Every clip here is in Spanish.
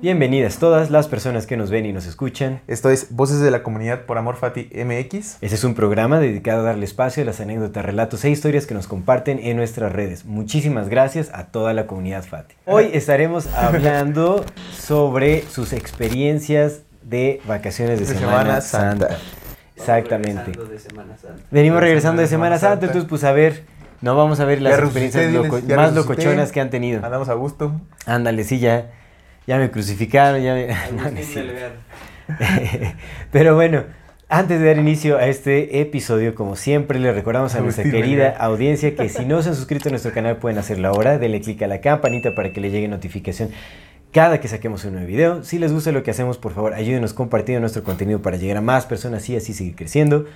Bienvenidas todas las personas que nos ven y nos escuchan. Esto es Voces de la Comunidad por Amor Fati MX. Este es un programa dedicado a darle espacio a las anécdotas, relatos e historias que nos comparten en nuestras redes. Muchísimas gracias a toda la comunidad Fati. Hoy estaremos hablando sobre sus experiencias de vacaciones de, De Semana, Semana Santa. Santa. Exactamente. Regresando de Semana Santa. Venimos regresando de Semana Semana Santa, Santa. entonces pues a ver, no vamos a ver las experiencias loco- más resucité. locochonas que han tenido. Andamos a gusto. Ándale, sí, ya, ya me crucificaron, ya me... No, no. Pero bueno, antes de dar inicio a este episodio, como siempre, le recordamos a nuestra querida audiencia que si no se han suscrito a nuestro canal pueden hacerlo ahora. Denle clic a la campanita para que le llegue notificación cada que saquemos un nuevo video. Si les gusta lo que hacemos, por favor, ayúdenos compartiendo nuestro contenido para llegar a más personas y así seguir creciendo.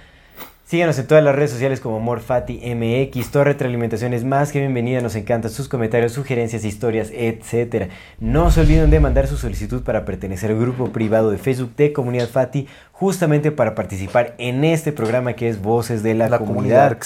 Síganos en todas las redes sociales como MorFati MX. Toda retroalimentación es más que bienvenida. Nos encantan sus comentarios, sugerencias, historias, etc. No se olviden de mandar su solicitud para pertenecer al grupo privado de Facebook de Comunidad Fati, justamente para participar en este programa que es Voces de la, Comunidad.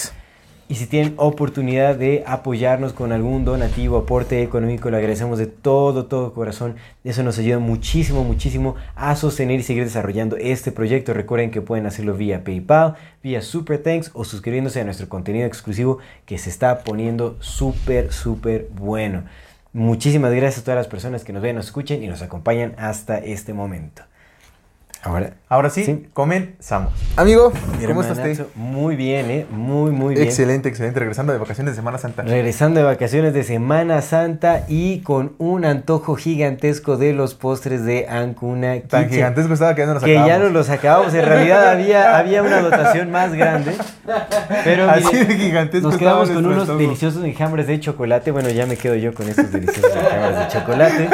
Y si tienen oportunidad de apoyarnos con algún donativo, aporte económico, le agradecemos de todo, todo corazón. Eso nos ayuda muchísimo, muchísimo a sostener y seguir desarrollando este proyecto. Recuerden que pueden hacerlo vía PayPal, vía Super Thanks o suscribiéndose a nuestro contenido exclusivo que se está poniendo súper, súper bueno. Muchísimas gracias a todas las personas que nos ven, nos escuchen y nos acompañan hasta este momento. Ahora, Ahora sí, Sí. comenzamos. Amigo, mi ¿cómo está hermanazo, usted? Muy bien, ¿eh? Muy, muy bien. Excelente, excelente. Regresando de vacaciones de Semana Santa. Regresando de vacaciones de Semana Santa y con un antojo gigantesco de los postres de Ancuna Tan Kitchen, gigantesco estaba que ya no nos Que ya acabamos. no los acabamos. En realidad había, había una dotación más grande. Pero Así de gigantesco nos quedamos con unos antojo. deliciosos enjambres de chocolate. Bueno, ya me quedo yo con estos deliciosos enjambres de chocolate.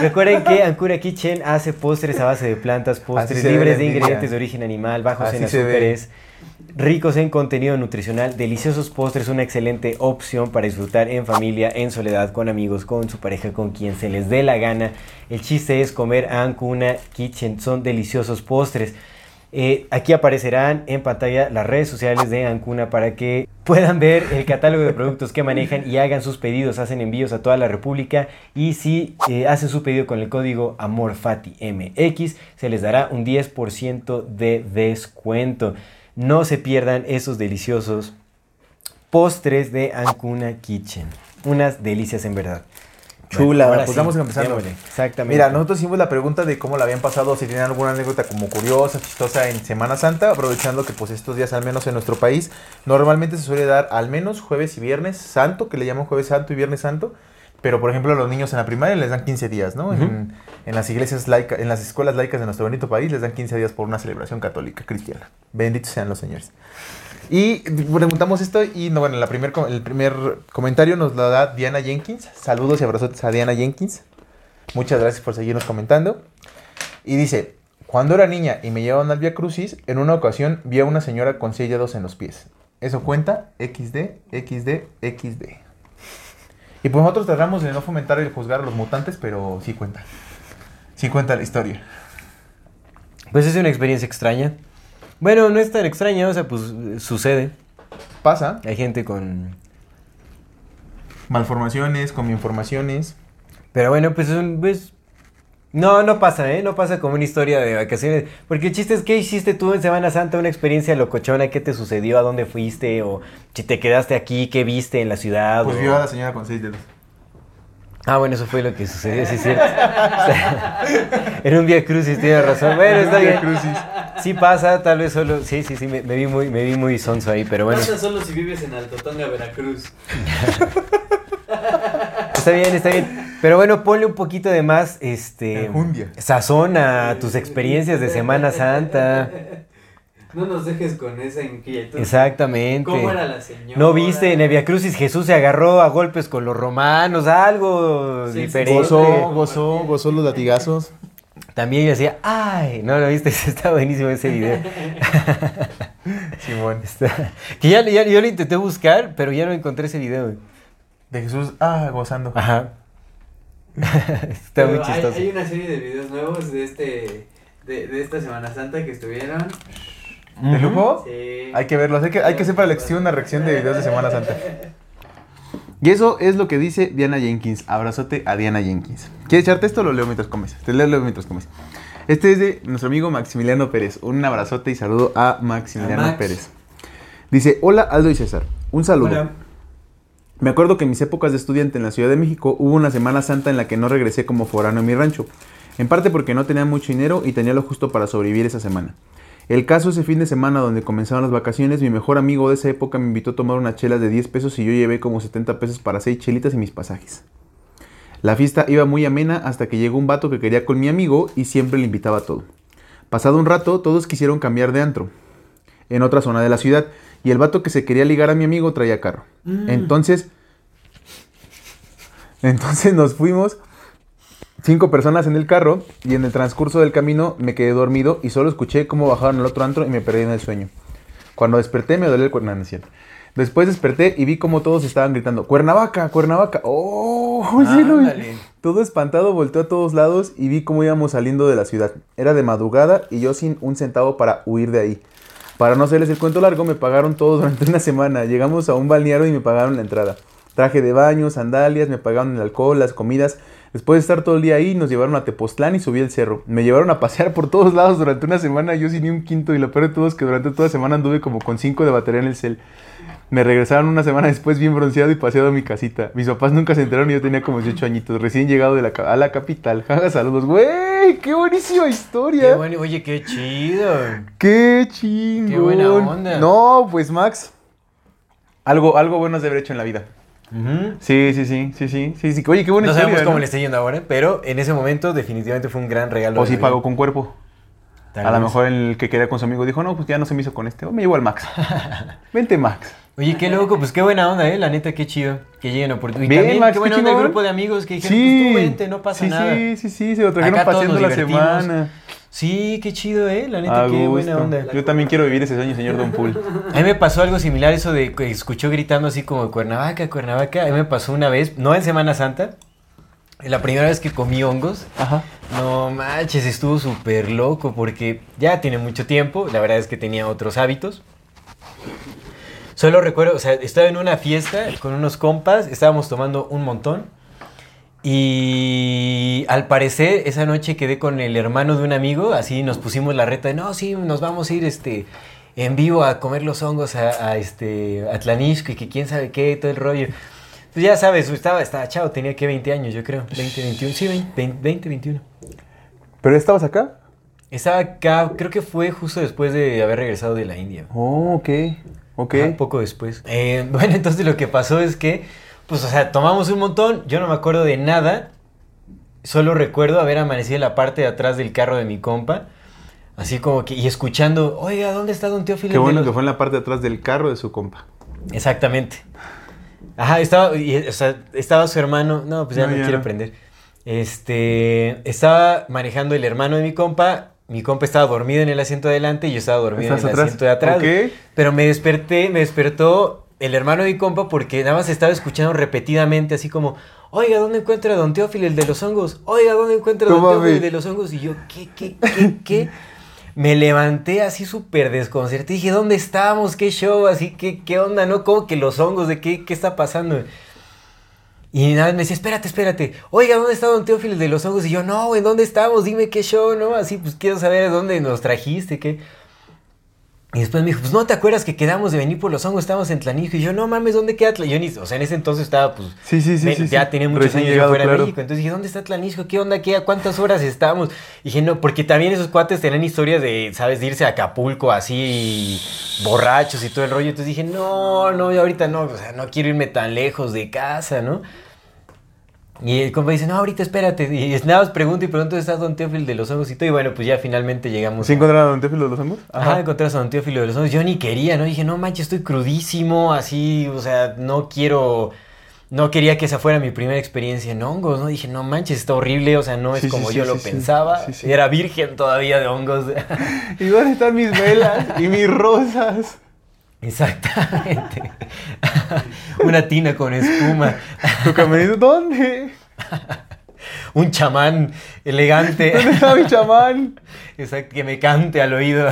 Recuerden que Ancuna Kitchen hace postres a base de plantas, postres libres de ingredientes de origen animal, bajos Así en azúcares, ricos en contenido nutricional, deliciosos postres, una excelente opción para disfrutar en familia, en soledad, con amigos, con su pareja, con quien se les dé la gana. El chiste es comer Ancuna Kitchen, son deliciosos postres. Eh, aquí aparecerán en pantalla las redes sociales de Ancuna para que puedan ver el catálogo de productos que manejan y hagan sus pedidos. Hacen envíos a toda la República y si eh, hacen su pedido con el código AMORFATIMX se les dará un 10% de descuento. No se pierdan esos deliciosos postres de Ancuna Kitchen. Unas delicias en verdad. Chula, ahora pues sí, vamos empezando. démosle. Exactamente. Mira, nosotros hicimos la pregunta de cómo la habían pasado, si tenían alguna anécdota como curiosa, chistosa en Semana Santa, aprovechando que pues estos días, al menos en nuestro país, normalmente se suele dar al menos jueves y viernes santo, que le llaman jueves santo y viernes santo, pero por ejemplo a los niños en la primaria les dan 15 días, ¿no? en, en las iglesias laicas, en las escuelas laicas de nuestro bonito país les dan 15 días por una celebración católica cristiana. Benditos sean los señores. Y preguntamos esto y no, bueno, primer, el primer comentario nos lo da Diana Jenkins. Saludos y abrazos a Diana Jenkins. Muchas gracias por seguirnos comentando. Y dice, cuando era niña y me llevaban al Via Crucis, en una ocasión vi a una señora con sellados en los pies. Eso cuenta XD, XD, XD. Y pues nosotros tratamos de no fomentar el juzgar a los mutantes, pero sí cuenta. Sí cuenta la historia. Pues es una experiencia extraña. Bueno, no es tan extraña, o sea, pues sucede. Pasa. Hay gente con... Malformaciones, con informaciones. Pero bueno, pues es un... pues, No, no pasa, ¿eh? No pasa como una historia de vacaciones. Porque el chiste es, ¿qué hiciste tú en Semana Santa? Una experiencia locochona, ¿qué te sucedió? ¿A dónde fuiste? O si te quedaste aquí, ¿qué viste en la ciudad? Pues o- vio a la señora con seis dedos. Ah, bueno, eso fue lo que sucedió, sí es cierto. O sea, Era un Via Crucis, tienes razón. Bueno, está Via bien. Crucis. Sí pasa, tal vez solo... Sí, sí, sí, me, me vi muy, me vi muy sonso ahí, pero bueno. Pasa solo si vives en Altotonga, Veracruz. Está bien, está bien. Pero bueno, ponle un poquito de más, este... Enjundia. Sazón a tus experiencias de Semana Santa. No nos dejes con esa inquietud. Exactamente. ¿Cómo era la señora? ¿No viste en el Via Crucis Jesús se agarró a golpes con los romanos? Algo Sí, sí, diferente. Gozó, gozó, gozó los latigazos. También yo decía, ay, no lo viste, está buenísimo ese video. Simón. Está- que ya, ya- yo lo intenté buscar, pero ya no encontré ese video. De Jesús, ah, gozando. Ajá. Está muy Pero hay, chistoso. hay una serie de videos nuevos de este de, de esta Semana Santa que estuvieron. ¿De lujo? Sí. Hay que verlos, hay que, hay que hacer para la lección una reacción de videos de Semana Santa. Y eso es lo que dice Diana Jenkins. Abrazote a Diana Jenkins. ¿Quieres echarte esto o lo leo mientras comes? Te leo mientras comes. Este es de nuestro amigo Maximiliano Pérez. Un abrazote y saludo a Maximiliano A Max. Pérez. Dice, hola Aldo y César. Un saludo. Hola. Me acuerdo que en mis épocas de estudiante en la Ciudad de México hubo una Semana Santa en la que no regresé como forano en mi rancho. En parte porque no tenía mucho dinero y tenía lo justo para sobrevivir esa semana. El caso ese fin de semana donde comenzaron las vacaciones, mi mejor amigo de esa época me invitó a tomar una chela de 10 pesos y yo llevé como 70 pesos para 6 chelitas y mis pasajes. La fiesta iba muy amena hasta que llegó un vato que quería con mi amigo y siempre le invitaba a todo. Pasado un rato, todos quisieron cambiar de antro en otra zona de la ciudad y el vato que se quería ligar a mi amigo traía carro. Entonces, entonces nos fuimos cinco personas en el carro y en el transcurso del camino me quedé dormido y solo escuché cómo bajaron al otro antro y me perdí en el sueño. Cuando desperté me dolía el cuerno, no. Después desperté y vi cómo todos estaban gritando, Cuernavaca, Cuernavaca. ¡Oh! sí lo vi. Ándale. Todo espantado volteó a todos lados y vi cómo íbamos saliendo de la ciudad. Era de madrugada y yo sin un centavo para huir de ahí. Para no hacerles el cuento largo, me pagaron todo durante una semana. Llegamos a un balneario y me pagaron la entrada. Traje de baño, sandalias, me pagaron el alcohol, las comidas. Después de estar todo el día ahí, nos llevaron a Tepoztlán y subí el cerro. Me llevaron a pasear por todos lados durante una semana, yo sin ni un quinto. Y lo peor de todo es que durante toda la semana anduve como con cinco de batería en el cel. Me regresaron una semana después bien bronceado y paseado a mi casita. Mis papás nunca se enteraron y yo tenía como 18 añitos, recién llegado de la, ca- a la capital. Jaja, saludos. ¡Güey! ¡Qué buenísima historia! Qué bueno, oye, qué chido. ¡Qué chingón! Qué buena onda. No, pues Max, algo, algo bueno has de haber hecho en la vida. Sí, sí, sí, sí, sí, sí, sí. Oye, qué buena No historia, sabemos cómo ¿no? le está yendo ahora, pero en ese momento definitivamente fue un gran regalo. O si pagó con cuerpo. Tal a lo mejor el que quería con su amigo dijo, no, pues ya no se me hizo con este. O me llevo al Max. Vente, Max. Oye, qué loco, pues qué buena onda, eh, la neta, qué chido. Que lleguen oportunidades. Bien, también, Max, qué qué buena onda el grupo de amigos que dijeron, pues tú vente, no pasa sí, nada. Sí, sí, sí, se lo trajeron Acá nos la semana. Sí, qué chido, eh, la neta, qué buena onda. Yo también quiero vivir ese sueño, señor Don Pool. A mí me pasó algo similar, eso de que escuchó gritando así como Cuernavaca, Cuernavaca. A mí me pasó una vez, no en Semana Santa, la primera vez que comí hongos. Ajá. No manches, estuvo súper loco porque ya tiene mucho tiempo, la verdad es que tenía otros hábitos. Solo recuerdo, o sea, estaba en una fiesta con unos compas, estábamos tomando un montón y al parecer esa noche quedé con el hermano de un amigo, así nos pusimos la reta de, no, sí, nos vamos a ir este, en vivo a comer los hongos a, a, este, a y que quién sabe qué, todo el rollo. Pues ya sabes, estaba, estaba chavo, tenía que 20 años, yo creo, 20, 21, sí, 20, 20 21. ¿Pero estabas acá? Estaba acá, creo que fue justo después de haber regresado de la India. Oh, ok. Ok. Ajá, poco después. Eh, bueno, entonces lo que pasó es que, pues, o sea, tomamos un montón, yo no me acuerdo de nada, solo recuerdo haber amanecido en la parte de atrás del carro de mi compa, así como que, y escuchando, oiga, ¿dónde está don Teófilo? Qué bueno los-" que fue en la parte de atrás del carro de su compa. Exactamente. Ajá, estaba, y, o sea, estaba su hermano, no, pues ya No, no, ya quiere no. aprender. Este, estaba manejando el hermano de mi compa, mi compa estaba dormido en el asiento de adelante y yo estaba dormido en el asiento de atrás. Ok. Pero me desperté, me despertó el hermano de mi compa porque nada más estaba escuchando repetidamente así como, oiga, ¿dónde encuentra a don Teófilo el de los hongos? Oiga, ¿dónde encuentra a don Teófilo el de los hongos? Y yo, ¿qué, qué, qué, qué? Me levanté así súper desconcertado. Dije, ¿dónde estamos? ¿Qué show? Así, ¿qué, qué onda? ¿No? ¿Cómo que los hongos? ¿De qué, qué está pasando? Y nada, me decía, espérate, espérate. Oiga, ¿dónde está don Teófilo el de los hongos? Y yo, no, ¿en dónde estamos? Dime qué show, ¿no? Así, pues quiero saber dónde nos trajiste, qué. Y después me dijo, pues no te acuerdas que quedamos de venir por los hongos, estábamos en Tlanisco. Y yo, no mames, ¿dónde queda Tlanisco? O sea, en ese entonces estaba, pues, Sí, sí, sí. me- sí, ya sí. tenía muchos años llegado, fuera de claro. México. Entonces dije, ¿dónde está Tlanisco? ¿Qué onda? ¿Qué, ¿A cuántas horas estamos? Y dije, no, porque también esos cuates tenían historias de, ¿sabes? De irse a Acapulco así, borrachos y todo el rollo. Entonces dije, no, no, ahorita no, o sea, no quiero irme tan lejos de casa, ¿no? Y el compa dice, no, ahorita espérate. Y nada más pregunto y pregunto, ¿está Don Teófilo de los hongos y todo? Y bueno, pues ya finalmente llegamos. ¿Sí a- encontraron a Don Teófilo de los hongos? Ajá, encontré a Don Teófilo de los hongos. Yo ni quería, ¿no? Dije, no manches, estoy crudísimo, así, o sea, no quiero. No quería que esa fuera mi primera experiencia en hongos, ¿no? Dije, no manches, está horrible, o sea, no es Sí, como sí, yo sí, lo pensaba. Sí. Era virgen todavía de hongos. ¿Y dónde están mis velas y mis rosas? Exactamente. Una tina con espuma. Tu camerino, ¿dónde? Un chamán elegante. ¿Dónde está mi chamán? Exacto, que me cante al oído.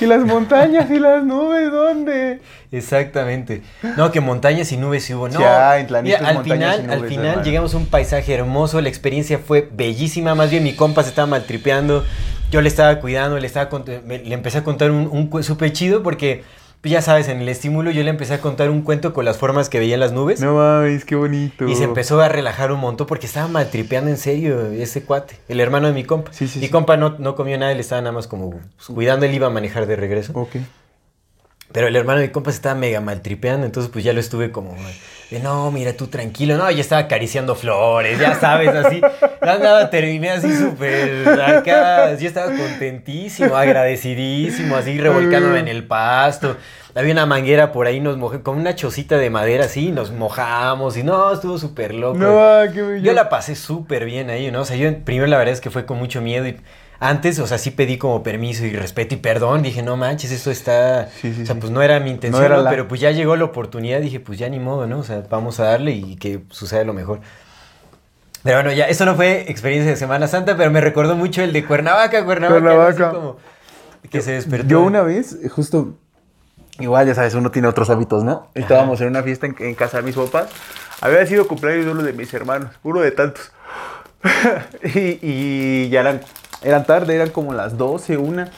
¿Y las montañas y las nubes dónde? Exactamente. No, que montañas y nubes sí hubo. No, Ya, en mira, al final, y al final hermano. llegamos a un paisaje hermoso, la experiencia fue bellísima, más bien mi compa se estaba maltripeando, yo le estaba cuidando, le, estaba me- le empecé a contar un, un súper chido porque, pues, ya sabes, en el estímulo yo le empecé a contar un cuento con las formas que veía en las nubes. No mames, qué bonito. Y se empezó a relajar un montón porque estaba maltripeando en serio ese cuate, el hermano de mi compa. Sí, sí, mi sí. compa no, no comió nada, él estaba nada más como pues, cuidando, él iba a manejar de regreso. Ok. Pero el hermano de mi compa se estaba mega maltripeando, entonces pues ya lo estuve como de no, mira tú tranquilo, no, ya estaba acariciando flores, ya sabes, así. Ya andaba, terminé así súper acá, yo estaba contentísimo, agradecidísimo, así revolcándome en el pasto. Había una manguera por ahí, nos mojé, con una chocita de madera así, nos mojamos y no, estuvo súper loco. No, qué bello. Yo la pasé súper bien ahí, ¿no? O sea, yo primero la verdad es que fue con mucho miedo y antes, o sea, sí pedí como permiso y respeto y perdón. Dije, no manches, esto está... Sí, sí, o sea, pues no era mi intención, No era ¿no? la- pero pues ya llegó la oportunidad. Dije, pues ya ni modo, ¿no? O sea, vamos a darle y que suceda lo mejor. Pero bueno, ya, eso no fue experiencia de Semana Santa, pero me recordó mucho el de Cuernavaca, Cuernavaca. Cuernavaca. Así como que se despertó. Yo una vez, justo, igual ya sabes, uno tiene otros hábitos, ¿no? Estábamos en una fiesta en, en casa de mis papás. Había sido cumpleaños de uno de mis hermanos, uno de tantos. y, y ya eran, eran tarde, eran como las 12, una.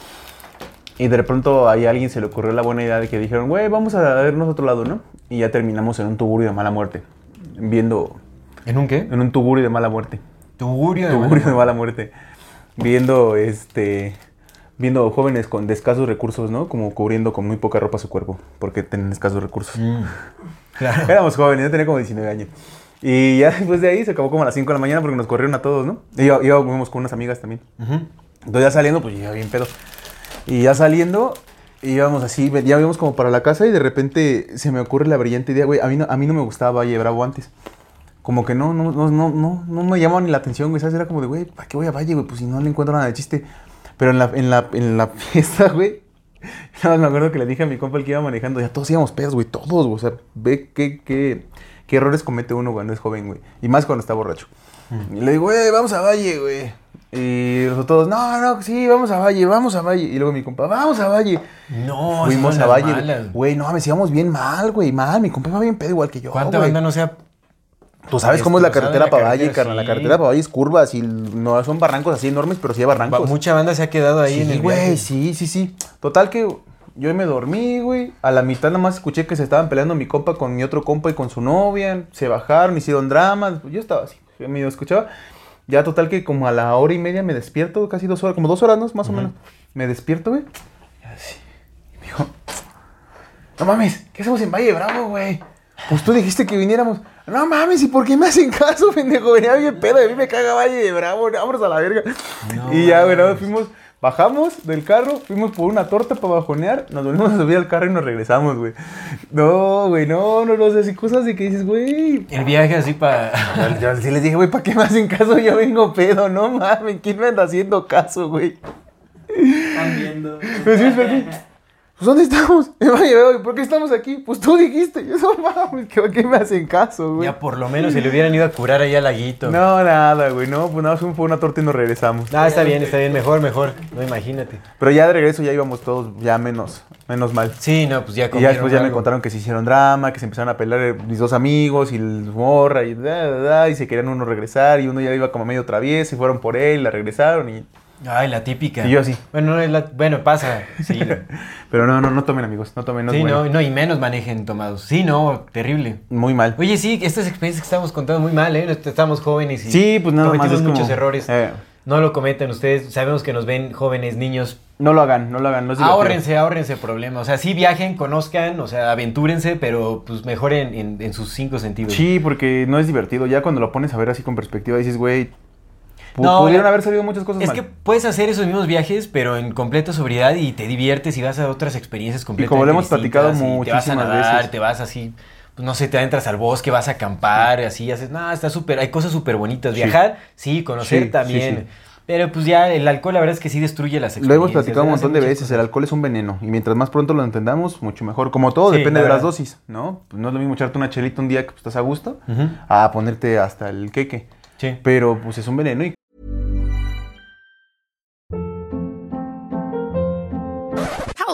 Y de pronto ahí a alguien se le ocurrió la buena idea de que dijeron, güey, vamos a vernos a otro lado, ¿no? Y ya terminamos en un tugurio de mala muerte. Viendo, ¿En un qué? en un tugurio de mala muerte. Tugurio. de Tugurio de mala- mala muerte. Viendo, este, viendo jóvenes con de escasos recursos, ¿no? Como cubriendo con muy poca ropa su cuerpo, porque tienen escasos recursos. Mm, claro. Éramos jóvenes, yo tenía como 19 años. Y ya después de ahí se acabó como a las 5 de la mañana porque nos corrieron a todos, ¿no? Y yo- íbamos con unas amigas también. Entonces ya saliendo, pues ya bien pedo. Y ya saliendo, íbamos así, ya íbamos como para la casa y de repente se me ocurre la brillante idea, güey, a mí no, a mí no me gustaba Valle Bravo antes. Como que no, no, no, no, no, no me llamaba ni la atención, güey, ¿sabes? Era como de, güey, ¿para qué voy a Valle, güey? Pues si no le encuentro nada de chiste. Pero en la, en la, en la fiesta, güey, nada más me acuerdo que le dije a mi compa el que iba manejando, ya todos íbamos pedos, güey, todos, güey, o sea, ve qué, qué, qué errores comete uno cuando es joven, güey. Y más cuando está borracho. Y le digo, güey, vamos a Valle, güey. Y nosotros, no, no, sí, vamos a Valle, vamos a Valle. Y luego mi compa, vamos a Valle. No, Fuimos a Valle. malas. Güey, no, me íbamos bien mal, güey, mal. Mi compa va bien pedo igual que yo. ¿Cuánta güey. banda no sea Tú sabes cómo es la carretera para Valle, carnal. La carretera para Valle es curvas y no son barrancos así enormes, pero sí hay barrancos. Mucha banda se ha quedado ahí en el güey, sí, sí, sí. Total que yo me dormí, güey. A la mitad nada más escuché que se estaban peleando mi compa con mi otro compa y con su novia. Se bajaron, hicieron dramas. Yo estaba así, medio escuchaba. Ya total que como a la hora y media me despierto, casi dos horas, como dos horas, ¿no? Más o menos. Me despierto, güey. Y así. Y me dijo, no mames, ¿qué hacemos en Valle Bravo, güey? Pues tú dijiste que viniéramos. No mames, ¿y por qué me hacen caso, pendejo? Venía bien pedo, a mí me caga Valle de Bravo, vámonos a la verga. No y ya, güey, nada fuimos, bajamos del carro, fuimos por una torta para bajonear, nos volvimos a subir al carro y nos regresamos, güey. No, güey, no, no, no, o sea, así cosas de que dices, güey. El viaje así para... Yo, yo sí les dije, güey, ¿para qué me hacen caso? Yo vengo pedo, no mames, ¿quién me anda haciendo caso, güey? Están viendo. Pero sí, espérate. Pues ¿dónde estamos? ¿y ¿por qué estamos aquí? Pues tú dijiste, yo no mames, ¿qué, qué me hacen caso, güey? Ya por lo menos se le hubieran ido a curar ahí al laguito. No, nada, güey, no, pues nada, más fue una torta y nos regresamos. Ah, está bien, está bien, mejor, mejor. No, imagínate. Pero ya de regreso ya íbamos todos ya menos, menos mal. Sí, no, pues ya Y ya comieron después ya me algo. contaron que se hicieron drama, que se empezaron a pelear eh, mis dos amigos y el morra y da, da, da, y se querían uno regresar y uno ya iba como medio travieso y fueron por él, la regresaron y... Ay, la típica. Y yo sí. Bueno, no es la- bueno, pasa. Sí, Pero no, no, no tomen amigos, no tomen, no es sí bueno. no, no, y menos manejen tomados. Sí, no, terrible. Muy mal. Oye, sí, estas experiencias que estamos contando muy mal, ¿eh? Estamos jóvenes y Sí, pues nada más cometimos es como- muchos errores. eh. No lo cometen ustedes. Sabemos que nos ven jóvenes, niños. No lo hagan, no lo hagan, no es. Ahórrense, ahórrense problemas. O sea, sí viajen, conozcan, o sea, aventúrense, pero pues mejor en, en- en sus cinco sentidos. Sí, porque no es divertido. Ya cuando lo pones a ver así con perspectiva dices, güey, No, pudieron la- haber salido muchas cosas Es mal. que puedes hacer esos mismos viajes, pero en completa sobriedad y te diviertes y vas a otras experiencias completamente como lo hemos platicado y Te vas a muchísimas nadar, veces. te vas así, pues, no sé, te entras al bosque, vas a acampar, así, haces, no, está súper, hay cosas súper bonitas. Sí. Viajar, sí, conocer Sí, también. Pero pues ya el alcohol la verdad es que sí destruye las Lo hemos experiencias, platicado un montón de veces, cosas. el alcohol es un veneno y mientras más pronto lo entendamos, mucho mejor. Como todo, Sí, depende la de las dosis, ¿no? Pues no es lo mismo echarte una chelita un día que pues, estás a gusto a ponerte hasta el queque. Sí. Pero pues es un veneno y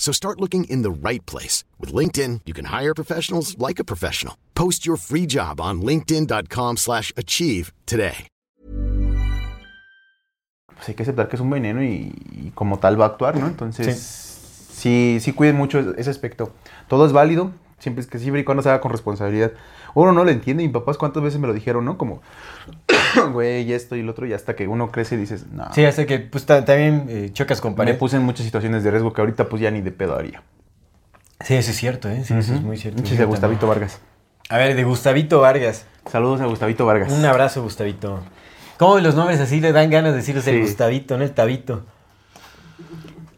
So start looking in the right place. With LinkedIn, you can hire professionals like a professional. Post your free job on linkedin.com slash achieve today. pues hay que aceptar que es un veneno y, y como tal va a actuar, ¿no? Entonces, sí, sí, cuiden mucho ese aspecto. Todo es válido, siempre es que siempre y cuando se haga con responsabilidad. Uno no lo entiende, y mis papás cuántas veces me lo dijeron, ¿no? Como, güey, y esto y lo otro, y hasta que uno crece y dices, no. Sí, hasta que pues ta- también eh, chocas con me pared. puse en muchas situaciones de riesgo que ahorita pues ya ni de pedo haría. Sí, eso es cierto, ¿eh? Sí, eso es muy cierto. Muchas de. Gustavito Vargas. A ver, de Gustavito Vargas. Saludos a Gustavito Vargas. Un abrazo, Gustavito. ¿Cómo los nombres así le dan ganas de decirles el. Gustavito, no el Tabito?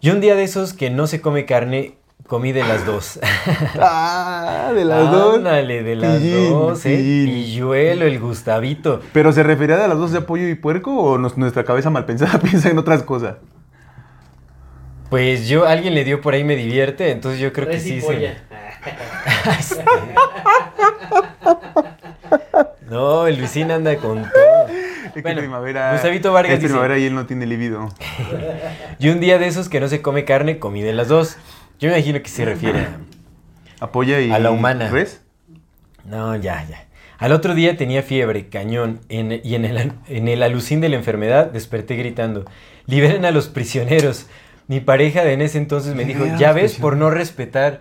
Yo un día de esos que no se come carne, comí de las dos. Ah, de las dos. Ándale, de las Pillín, dos, ¿eh? Pilluelo, el Gustavito. ¿Pero se refería de las dos de pollo y puerco o nos- nuestra cabeza mal pensada piensa en otras cosas? Pues yo, alguien le dio por ahí me divierte, entonces yo creo que y sí. polla. se- No, el Luisín anda con todo. Es que Bueno, primavera. Gustavito Vargas Es dice- primavera y él no tiene libido. Y un día de esos que no se come carne, comí de las dos. Yo me imagino que se refiere a... Apoya y. A la humana. ¿Res? No, ya, ya. Al otro día tenía fiebre, cañón, en- y en el, en el alucín de la enfermedad desperté gritando, liberen a los prisioneros. Mi pareja de en ese entonces me dijo, ya ves, por no respetar,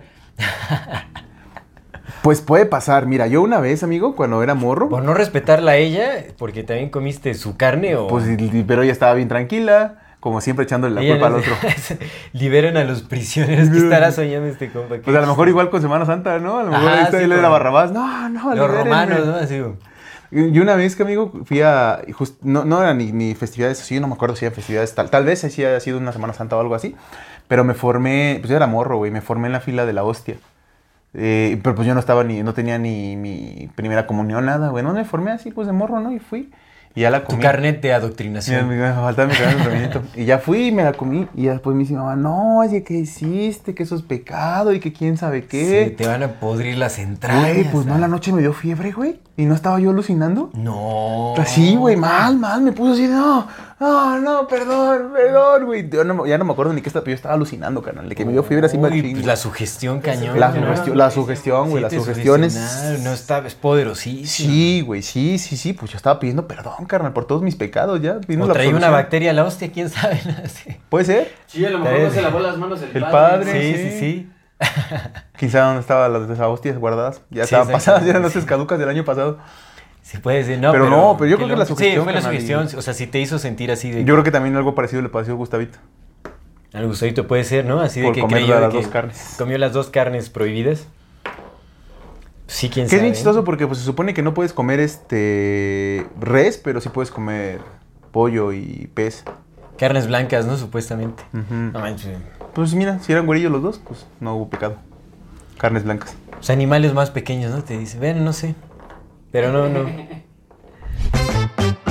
Pues puede pasar. Mira, yo una vez, amigo, cuando era morro. por no respetarla a ella, porque también comiste su carne o... Pues, pero ella estaba bien tranquila. Como siempre echándole la Ella culpa al otro. liberen a los prisioneros que estará soñando este compa. Pues a lo mejor igual con Semana Santa, ¿no? A lo mejor Ajá, ahí está sí, era Barrabás. No, no, Los libérenme. romanos, ¿no? Así, Y una vez que, amigo, fui a... just- no, no eran ni, ni festividades así, no me acuerdo si eran festividades tal. Tal vez sí haya sido una Semana Santa o algo así. Pero me formé... Pues yo era morro, güey. Me formé en la fila de la hostia. Eh, pero pues yo no estaba ni... No tenía ni mi primera comunión, nada, güey. No me formé así, pues de morro, ¿no? Y fui. Y ya la tu comí. carnet de adoctrinación. me me faltaba mi carnet de. Y ya fui y me la comí. Y después me dice mi mamá, no, oye, ¿qué hiciste? Que eso es pecado y que quién sabe qué. Sí, te van a podrir las entrañas. Güey, pues no, en la noche me dio fiebre, güey. Y no estaba yo alucinando. No. Así, güey, mal, mal. Me puso así, no, no, no, perdón, perdón, güey. Yo no, ya no me acuerdo ni qué estaba, pero yo estaba alucinando, canal. De que me dio fiebre así Uy, machín. pues la sugestión cañón. La ¿no? sugestión- la sugestión, güey, Sí, la sugestión es- No está, es poderosísimo. Sí, güey, sí, sí, sí. Pues yo estaba pidiendo perdón, carnal, por todos mis pecados ya. pidiendo O la traía una bacteria a la hostia, quién sabe. ¿Puede ser? Sí, a lo mejor no se lavó las manos el, el padre. sí, sí. sí. sí. Quizá dónde estaban las de esas hostias guardadas. Ya estaban pasadas, ya eran las caducas del año pasado. Sí, puede ser, no. Pero no, pero yo creo que lo- la sugestión, Sí, fue la sugestión. O sea, si te hizo sentir así de. Yo creo que también algo parecido le pasó a Gustavito. Al gustadito puede ser, ¿no? Así de Por que comer creyó de las que dos carnes. Comió las dos carnes prohibidas. Sí, quién Que es bien chistoso porque pues, se supone que no puedes comer este res, pero sí puedes comer pollo y pez. Carnes blancas, ¿no? Supuestamente. Ujú. No manches. Pues mira, si eran güerillos los dos, pues no hubo pecado. Carnes blancas. Los animales más pequeños, ¿no? Te dice, ven, no sé. Pero no, no.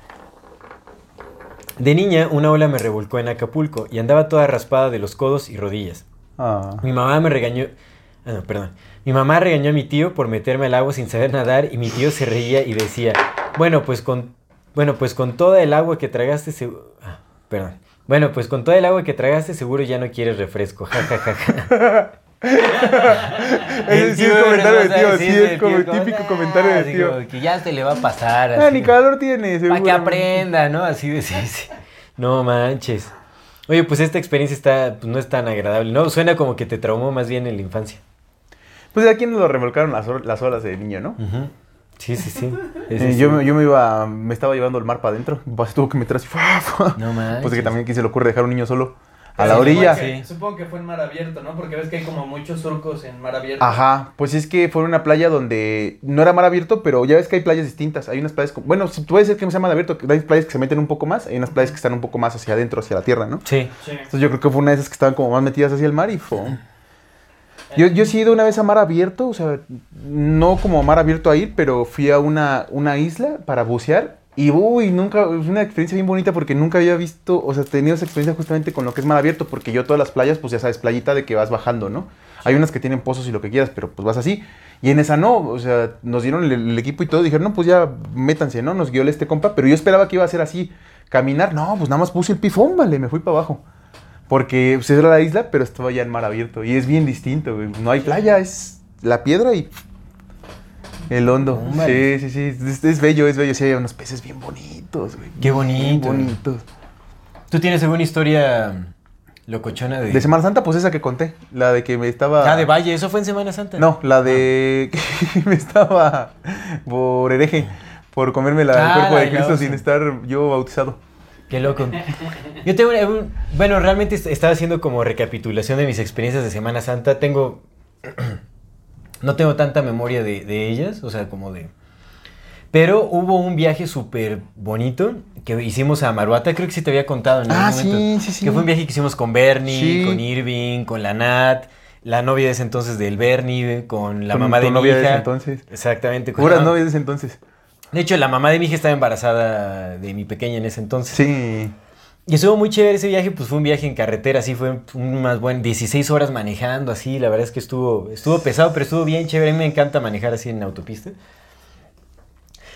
De niña, una ola me revolcó en Acapulco y andaba toda raspada de los codos y rodillas. Ah. Mi mamá me regañó. Ah, no, perdón. Mi mamá regañó a mi tío por meterme al agua sin saber nadar y mi tío se reía y decía, bueno, pues con, bueno, pues con toda el agua que tragaste, seguro... perdón. Bueno, pues con toda el agua que tragaste seguro ya no quieres refresco. Ja, ja, ja, ja. Ese sí es comentario de tío, sí es como el típico comentario de tío. que ya se le va a pasar. Ah, ni calor tiene, Para que aprenda, ¿no? Así de sí, sí. No manches. Oye, pues esta experiencia está, pues no es tan agradable, ¿no? Suena como que te traumó más bien en la infancia. Pues aquí nos lo remolcaron las, olas de niño, ¿no? Sí, sí, sí. Eh, yo, me- yo me iba, me estaba llevando el mar para adentro. Tuvo que meter así. No manches. Pues de que también aquí se le ocurre dejar un niño solo a la orilla. supongo que- Sí. Supongo que fue en mar abierto, ¿no? Porque ves que hay como muchos surcos en mar abierto. Ajá, pues es que fue una playa donde no era mar abierto, pero ya ves que hay playas distintas. Hay unas playas, como- bueno, si puede ser que no sea mar abierto, hay playas que se meten un poco más, hay unas playas que están un poco más hacia adentro, hacia la tierra, ¿no? Sí. Sí. Entonces yo creo que fue una de esas que estaban como más metidas hacia el mar y fue... Yo, yo sí he ido una vez a mar abierto, o sea, no como a mar abierto a ir, pero fui a una, una isla para bucear y uy, nunca, fue una experiencia bien bonita porque nunca había visto, o sea, tenido esa experiencia justamente con lo que es mar abierto, porque yo todas las playas, pues ya sabes, playita de que vas bajando, ¿no? Hay unas que tienen pozos y lo que quieras, pero pues vas así. Y en esa no, o sea, nos dieron el, el equipo y todo, dijeron, no, pues ya métanse, ¿no? Nos guió este compa, pero yo esperaba que iba a ser así, caminar, no, pues nada más puse el pifón, vale, me fui para abajo. Porque pues, era la isla, pero estaba ya en mar abierto. Y es bien distinto, güey. No hay playa, es la piedra y el hondo. Sí, sí, sí. Es, es bello, es bello. Sí, hay unos peces bien bonitos, güey. Qué bonito. bonitos. ¿Tú tienes alguna historia locochona de... De Semana Santa, pues esa que conté. La de que me estaba... Ah, de Valle, eso fue en Semana Santa. No, la de que me estaba por hereje. Por comerme la, Ah, el cuerpo la de Cristo sin estar yo bautizado. Qué loco. Yo tengo bueno, realmente est- estaba haciendo como recapitulación de mis experiencias de Semana Santa. Tengo no tengo tanta memoria de, de ellas, o sea, como de pero hubo un viaje súper bonito que hicimos a Maruata, creo que sí te había contado en Ah, algún momento. sí, sí, sí. Que fue un viaje que hicimos con Bernie, con Irving, con la Nat, la novia de ese entonces del Bernie, con la Con mamá de mi novia de hija. ese entonces. Exactamente. con- Puras ah, novias de ese entonces. De hecho, la mamá de mi hija estaba embarazada de mi pequeña en ese entonces. Sí. Y estuvo muy chévere ese viaje, pues fue un viaje en carretera, así fue un más buen 16 horas manejando, así, la verdad es que estuvo, estuvo pesado, pero estuvo bien chévere, a mí me encanta manejar así en autopista.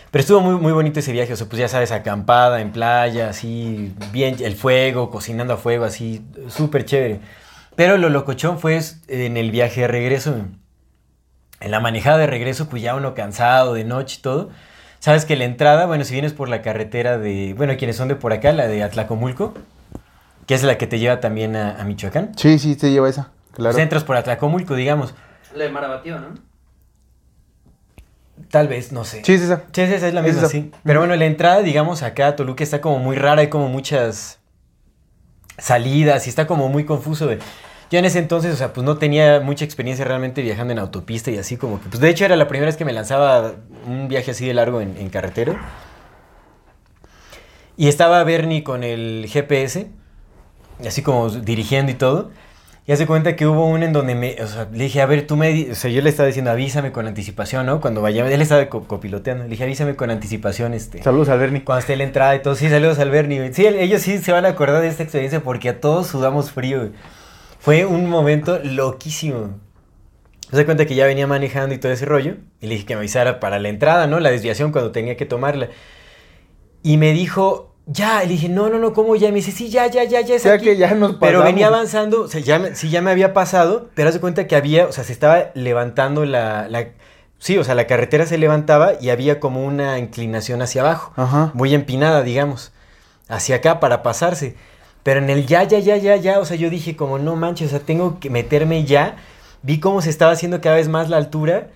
Pero estuvo muy, muy bonito ese viaje, o sea, pues ya sabes, acampada en playa, así, bien, el fuego, cocinando a fuego, así, súper chévere. Pero lo locochón fue en el viaje de regreso, en la manejada de regreso, pues ya uno cansado de noche y todo. Sabes que la entrada, bueno, si vienes por la carretera de, bueno, quienes son de por acá, la de Atlacomulco, que es la que te lleva también a, a Michoacán. Sí, sí, te lleva esa. Claro. Pues entras por Atlacomulco, digamos. La de Marabatío, ¿no? Tal vez, no sé. Sí, es esa. Sí, esa es la Es misma, sí. Pero bueno, la entrada, digamos, acá a Toluca está como muy rara, hay como muchas salidas y está como muy confuso de... Yo en ese entonces, o sea, pues no tenía mucha experiencia realmente viajando en autopista y así como que... Pues de hecho era la primera vez que me lanzaba un viaje así de largo en, en carretera. Y estaba Bernie con el GPS, así como dirigiendo y todo. Y hace cuenta que hubo una en donde me, o sea, le dije, a ver, tú me, o sea, yo le estaba diciendo, avísame con anticipación, ¿no? Cuando vaya, él estaba co- copiloteando, le dije, avísame con anticipación, este. Saludos al Bernie. Cuando esté la entrada y todo, sí, saludos al Bernie. Sí, el- ellos sí se van a acordar de esta experiencia porque a todos sudamos frío. Fue un momento loquísimo. Se da cuenta que ya venía manejando y todo ese rollo. Y le dije que me avisara para la entrada, ¿no? La desviación cuando tenía que tomarla. Y me dijo, ya. Y le dije, no, no, no, ¿cómo ya? Y me dice, sí, ya, ya, ya, ya. O Es sea aquí". que ya nos Pero pasamos. venía avanzando, o sea, ya, me- sí, ya me había pasado, pero haz de cuenta que había, o sea, se estaba levantando la, la- sí, o sea, la carretera se levantaba y había como una inclinación hacia abajo, Ajá. muy empinada, digamos, hacia acá para pasarse. Pero en el ya, ya, ya, ya, ya, o sea, yo dije como, no manches, o sea, tengo que meterme ya. Vi cómo se estaba haciendo cada vez más la altura.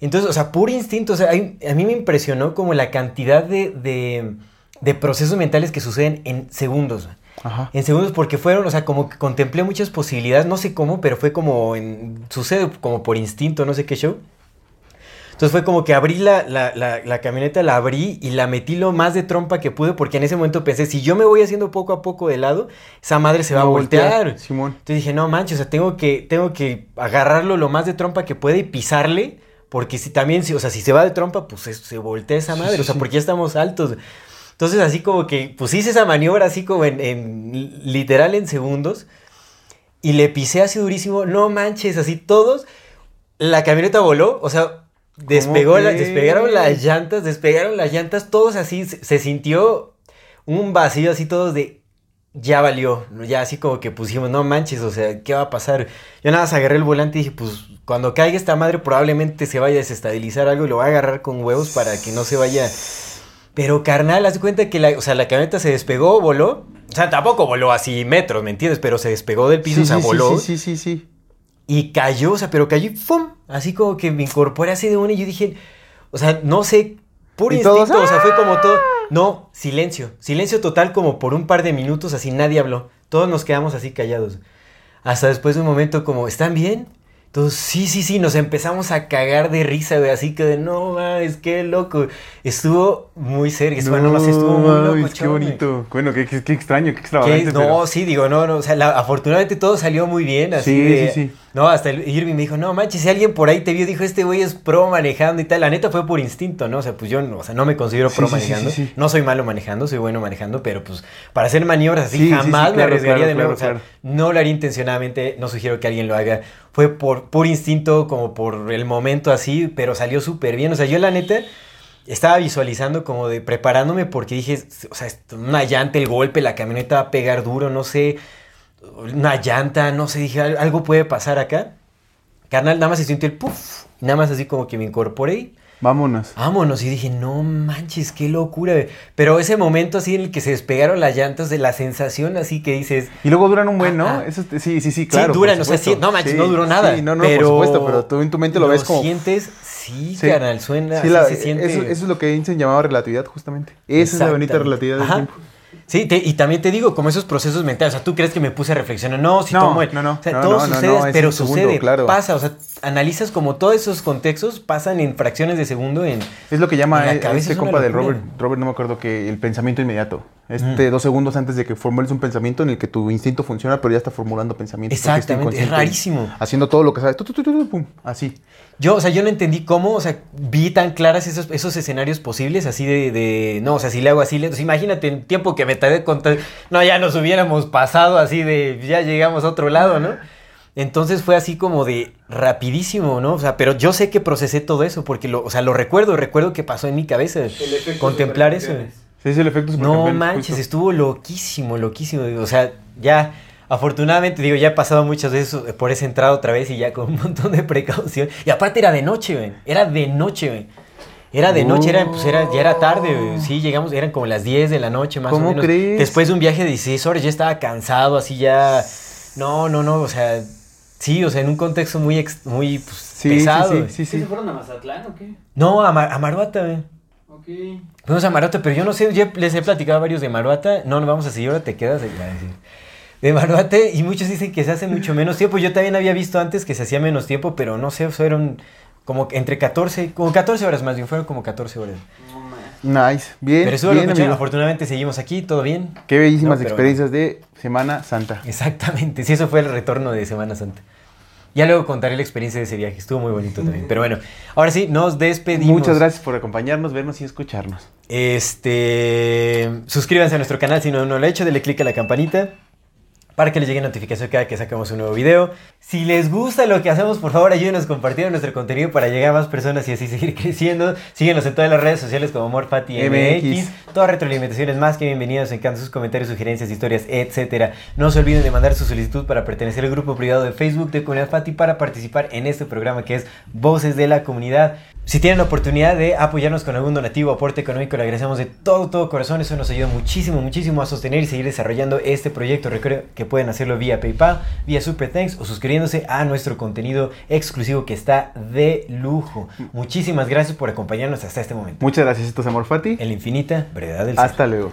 Entonces, o sea, puro instinto, o sea, hay- a mí me impresionó como la cantidad de, de, de procesos mentales que suceden en segundos. Ajá. en segundos porque fueron, o sea, como que contemplé muchas posibilidades, no sé cómo, pero fue como en, sucede como por instinto, no sé qué show. Entonces fue como que abrí la, la, la, la camioneta, la abrí y la metí lo más de trompa que pude porque en ese momento pensé, si yo me voy haciendo poco a poco de lado, esa madre se va a voltear, voltear. Simón. Entonces dije, no manches, o sea, tengo que, tengo que agarrarlo lo más de trompa que puede y pisarle, porque si también, si, o sea, si se va de trompa, pues se, se voltea esa madre, sí, o sea, porque ya estamos altos. Entonces así como que, pues hice esa maniobra así como en, en literal en segundos, y le pisé así durísimo, no manches, así todos, la camioneta voló, o sea, despegó, la- despegaron las llantas, despegaron las llantas, todos así, se, se sintió un vacío así todos de, ya valió, ya así como que pusimos, no manches, o sea, ¿qué va a pasar? Yo nada más agarré el volante y dije, pues cuando caiga esta madre probablemente se vaya a desestabilizar algo y lo va a agarrar con huevos para que no se vaya... Pero carnal, haz de cuenta que la, o sea, la camioneta se despegó, voló. O sea, tampoco voló así metros, ¿me entiendes? Pero se despegó del piso, Sí, o sea, sí, voló. Sí, sí, sí, sí. Y cayó, o sea, pero cayó y ¡fum! Así como que me incorporé así de una y yo dije, o sea, no sé, puro instinto, todos, o sea, fue como todo. No, silencio, silencio total como por un par de minutos, así nadie habló. Todos nos quedamos así callados. Hasta después de un momento como, ¿están bien? Todos, sí, sí, sí, nos empezamos a cagar de risa, güey, así que de, no, mames, qué loco. Estuvo muy serio, bueno, no sé, estuvo muy loco. mames, qué bonito. Bueno, qué, qué, qué extraño, qué extravagante. no, pero- sí, digo, no, no, o sea, la- afortunadamente todo salió muy bien, así Sí, de- sí, sí. No, hasta el Irving me dijo, no manches, si alguien por ahí te vio, dijo, este güey es pro manejando y tal, la neta fue por instinto, ¿no? O sea, pues yo, o sea, no me considero pro sí, manejando, sí, sí. no soy malo manejando, soy bueno manejando, pero pues para hacer maniobras así Sí, sí, sí, jamás me arriesgaría claro, de nuevo, claro, o sea, no lo haría intencionadamente, no sugiero que alguien lo haga, fue por, por instinto, como por el momento así, pero salió súper bien, o sea, yo la neta estaba visualizando como de preparándome porque dije, o sea, una llanta, el golpe, la camioneta va a pegar duro, no sé, una llanta, no sé, dije, "Al- algo puede pasar acá. Carnal, nada más se sintió el puff, nada más así como que me incorporé Vámonos. vámonos. Y dije, no manches, qué locura. güey". Pero ese momento así en el que se despegaron las llantas, de la sensación así que dices, Y luego duran un buen, ¿no? Ajá. Eso, sí, sí, sí, claro. sí, duran, o sea, sí, no manches, Sí, no duró nada. Sí, no, no, pero por supuesto, pero tú en tu mente lo, ves como... sientes, sí, Sí. carnal, suena, Sí, así la- se siente. eso, eso es lo que Einstein llamaba relatividad, justamente. Esa es la bonita relatividad del Ajá. tiempo. Sí, te- y también te digo, como esos procesos mentales, o sea, tú crees que me puse a reflexionar, no, si No, tomo el- no, no, o sea, no, todo no, sucede, pero un segundo, sucede, claro. pasa, o sea, analizas como todos esos contextos pasan en fracciones de segundo en... Es lo que llama este compa del. Robert, Robert, no me acuerdo que el pensamiento inmediato. Este dos segundos antes de que formules un pensamiento en el que tu instinto funciona, pero ya está formulando está Exactamente, es rarísimo. Haciendo todo lo que sabes. Tu, tu, tu, tu, tu, pum, así. Yo, o sea, yo no entendí cómo, o sea, vi tan claras esos, esos escenarios posibles, así de, de- no, o sea, si le hago así, le, sea, imagínate el tiempo que me tardé con, no, ya nos hubiéramos pasado así de, ya llegamos a otro lado, ¿no? Entonces fue así como de rapidísimo, ¿no? O sea, pero yo sé que procesé todo eso, porque lo, o sea, lo recuerdo, recuerdo que pasó en mi cabeza, El efecto contemplar eso. Sí, es el efecto No manches, justo. estuvo loquísimo, loquísimo. O sea, ya, afortunadamente, digo, ya he pasado muchas veces por esa entrada otra vez y ya con un montón de precaución. Y aparte era de noche, güey. Era de noche, güey. Era de noche, era, pues era, ya era tarde, güey. Sí, llegamos, eran como las 10 de la noche más o ¿Cómo menos. crees? Después de un viaje de 16 horas ya estaba cansado, así ya. No, no, no, o sea, sí, o sea, en un contexto muy, ex- muy pues, Sí, pesado. sí, sí, ¿Qué sí, sí. se fueron a Mazatlán o qué? No, a, Mar- a Maruata, güey. Ok. Fuimos a Maruata, pero yo no sé, ya les he platicado a varios de Maruata. No, no vamos a seguir, ahora te quedas. de- a decir. De Maruata, y muchos dicen que se hace mucho menos tiempo. Yo también había visto antes que se hacía menos tiempo, pero no sé, fueron como que entre 14, como 14 horas más bien, fueron como 14 horas. No. Nice. Bien, Pero eso bien, amigo. afortunadamente seguimos aquí, todo bien. Qué bellísimas No, experiencias de Semana Santa. Exactamente, sí, eso fue el retorno de Semana Santa. Ya luego contaré la experiencia de ese viaje, estuvo muy bonito también. Pero bueno, ahora sí, nos despedimos. Muchas gracias por acompañarnos, vernos y escucharnos. Este, suscríbanse a nuestro canal si no, no lo han hecho, denle click a la campanita para que les llegue notificación cada que sacamos un nuevo video. Si les gusta lo que hacemos, por favor ayúdenos compartiendo nuestro contenido para llegar a más personas y así seguir creciendo. Síguenos en todas las redes sociales como AmorFatiMX. MX. Todas retroalimentaciones más que bienvenidas. Nos encantan sus comentarios, sugerencias, historias, etcétera. No se olviden de mandar su solicitud para pertenecer al grupo privado de Facebook de Comunidad Fati para participar en este programa que es Voces de la Comunidad. Si tienen la oportunidad de apoyarnos con algún donativo, aporte económico, le agradecemos de todo, todo corazón. Eso nos ayuda muchísimo, muchísimo a sostener y seguir desarrollando este proyecto. Recuerden que pueden hacerlo vía PayPal, vía Super Thanks o suscribiéndose a nuestro contenido exclusivo que está de lujo. Muchísimas gracias por acompañarnos hasta este momento. Muchas gracias, esto es Amor Fati. En la infinita brevedad del ser. Hasta luego.